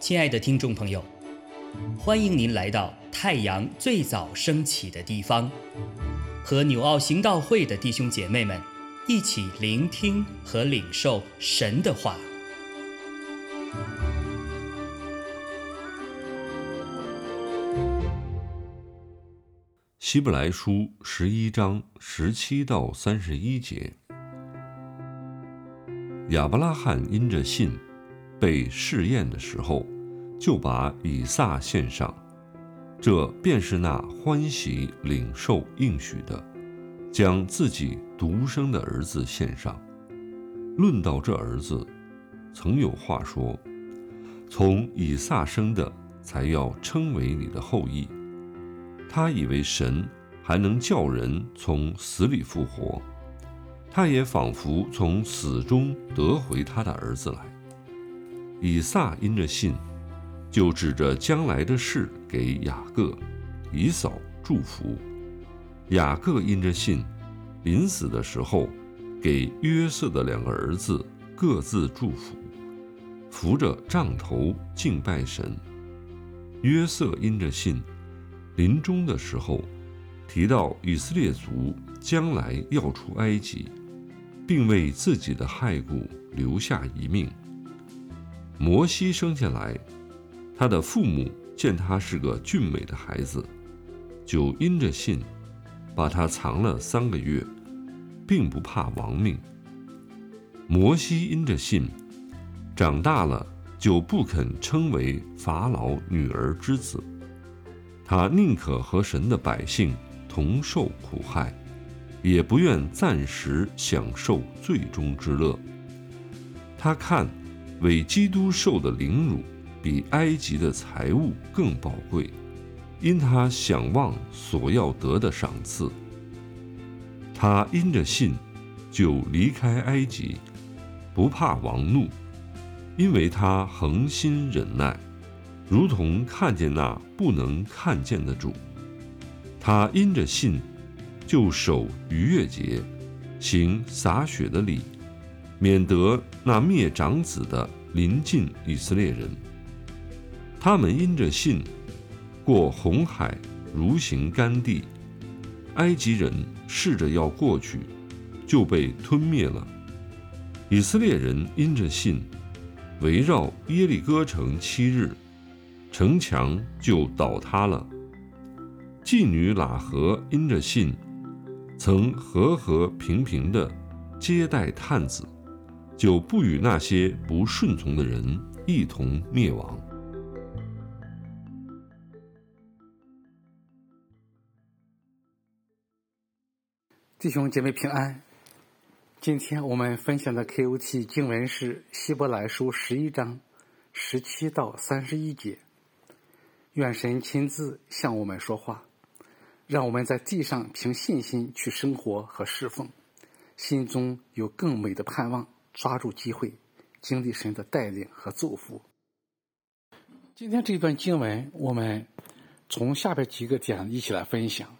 亲爱的听众朋友，欢迎您来到太阳最早升起的地方，和纽奥行道会的弟兄姐妹们一起聆听和领受神的话。希伯来书十一章十七到三十一节，亚伯拉罕因着信，被试验的时候。就把以撒献上，这便是那欢喜领受应许的，将自己独生的儿子献上。论到这儿子，曾有话说：从以撒生的，才要称为你的后裔。他以为神还能叫人从死里复活，他也仿佛从死中得回他的儿子来。以撒因着信。就指着将来的事给雅各、以扫祝福。雅各因着信，临死的时候，给约瑟的两个儿子各自祝福，扶着杖头敬拜神。约瑟因着信，临终的时候，提到以色列族将来要出埃及，并为自己的骸骨留下一命。摩西生下来。他的父母见他是个俊美的孩子，就因着信，把他藏了三个月，并不怕亡命。摩西因着信，长大了就不肯称为法老女儿之子，他宁可和神的百姓同受苦害，也不愿暂时享受最终之乐。他看为基督受的凌辱。比埃及的财物更宝贵，因他想望所要得的赏赐。他因着信，就离开埃及，不怕王怒，因为他恒心忍耐，如同看见那不能看见的主。他因着信，就守逾越节，行洒血的礼，免得那灭长子的临近以色列人。他们因着信，过红海如行干地，埃及人试着要过去，就被吞灭了。以色列人因着信，围绕耶利哥城七日，城墙就倒塌了。妓女喇合因着信，曾和和平平的接待探子，就不与那些不顺从的人一同灭亡。弟兄姐妹平安。今天我们分享的 KOT 经文是《希伯来书》十一章十七到三十一节。愿神亲自向我们说话，让我们在地上凭信心去生活和侍奉，心中有更美的盼望，抓住机会，经历神的带领和祝福。今天这段经文，我们从下边几个点一起来分享。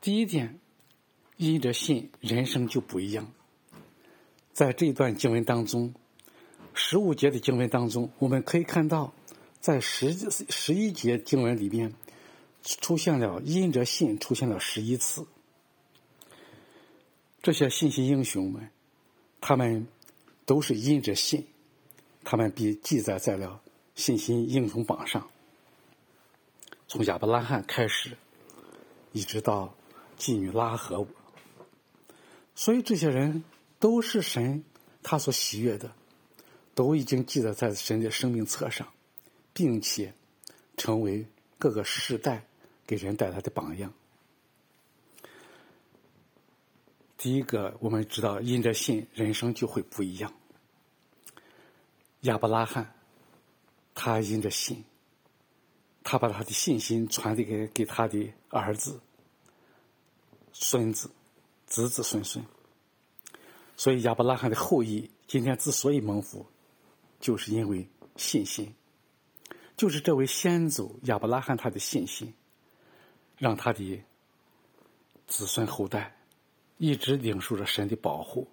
第一点。因着信，人生就不一样。在这段经文当中，十五节的经文当中，我们可以看到，在十十一节经文里边，出现了因着信出现了十一次。这些信息英雄们，他们都是因着信，他们被记载在了信心英雄榜上。从亚伯拉罕开始，一直到妓女拉合。所以这些人都是神他所喜悦的，都已经记载在神的生命册上，并且成为各个世代给人带来的榜样。第一个，我们知道因着信，人生就会不一样。亚伯拉罕，他因着信，他把他的信心传递给给他的儿子、孙子。子子孙孙，所以亚伯拉罕的后裔今天之所以蒙福，就是因为信心，就是这位先祖亚伯拉罕他的信心，让他的子孙后代一直领受着神的保护，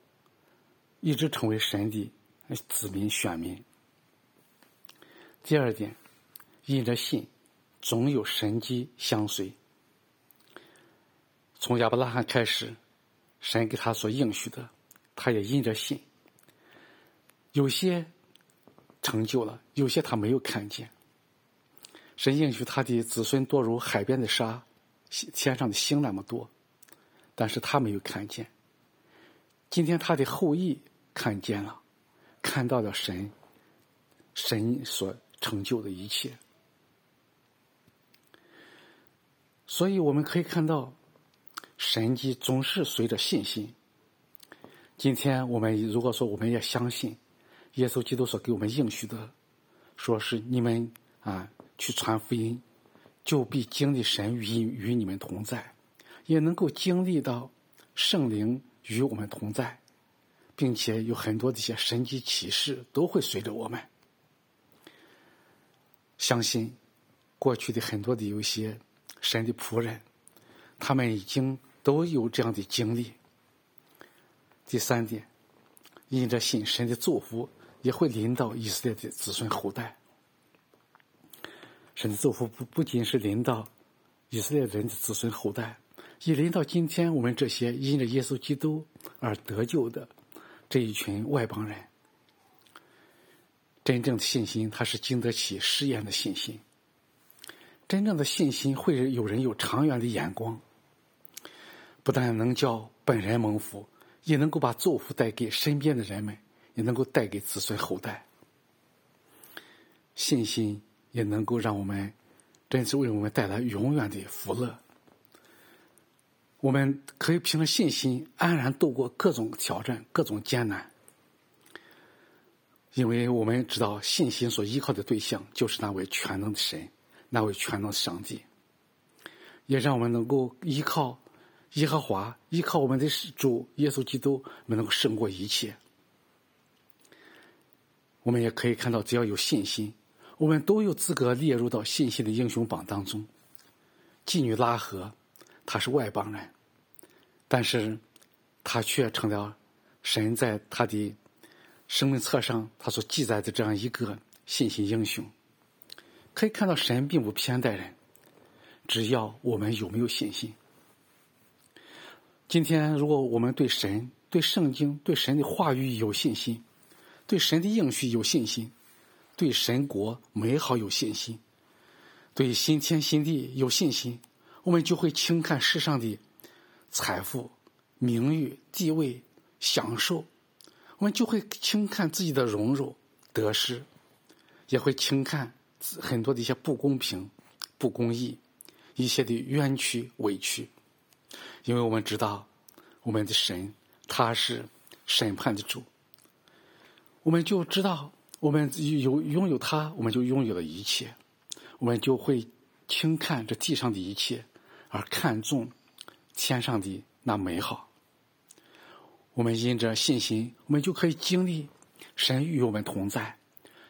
一直成为神的子民选民。第二点，因着信，总有神迹相随。从亚伯拉罕开始，神给他所应许的，他也因着信。有些成就了，有些他没有看见。神应许他的子孙多如海边的沙，天上的星那么多，但是他没有看见。今天他的后裔看见了，看到了神，神所成就的一切。所以我们可以看到，神迹总是随着信心。今天我们如果说我们也相信。耶稣基督所给我们应许的，说是你们啊去传福音，就必经历神与与你们同在，也能够经历到圣灵与我们同在，并且有很多的一些神迹启示都会随着我们。相信过去的很多的有一些神的仆人，他们已经都有这样的经历。第三点，因着信神的祝福。也会临到以色列的子孙后代，神的祝福不不仅是临到以色列人的子孙后代，也临到今天我们这些因着耶稣基督而得救的这一群外邦人。真正的信心，它是经得起试验的信心。真正的信心会有人有长远的眼光，不但能叫本人蒙福，也能够把祝福带给身边的人们。也能够带给子孙后代信心，也能够让我们真是为我们带来永远的福乐。我们可以凭着信心安然度过各种挑战、各种艰难，因为我们知道信心所依靠的对象就是那位全能的神，那位全能的上帝，也让我们能够依靠耶和华，依靠我们的主耶稣基督，我们能够胜过一切。我们也可以看到，只要有信心，我们都有资格列入到信心的英雄榜当中。妓女拉合，她是外邦人，但是她却成了神在她的生命册上他所记载的这样一个信心英雄。可以看到，神并不偏待人，只要我们有没有信心。今天，如果我们对神、对圣经、对神的话语有信心，对神的应许有信心，对神国美好有信心，对新天新地有信心，我们就会轻看世上的财富、名誉、地位、享受，我们就会轻看自己的荣辱、得失，也会轻看很多的一些不公平、不公义、一些的冤屈、委屈，因为我们知道，我们的神他是审判的主。我们就知道，我们有拥有它，我们就拥有了一切。我们就会轻看这地上的一切，而看重天上的那美好。我们因着信心，我们就可以经历神与我们同在，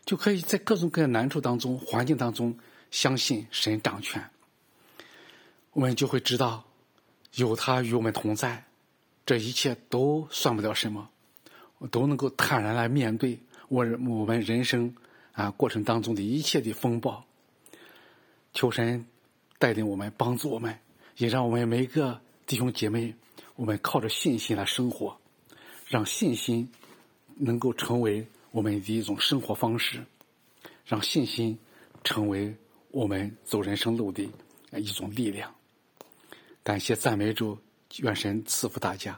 就可以在各种各样难处当中、环境当中，相信神掌权。我们就会知道，有他与我们同在，这一切都算不了什么。我都能够坦然来面对我我们人生啊过程当中的一切的风暴。求神带领我们，帮助我们，也让我们每一个弟兄姐妹，我们靠着信心来生活，让信心能够成为我们的一种生活方式，让信心成为我们走人生路的一种力量。感谢赞美主，愿神赐福大家。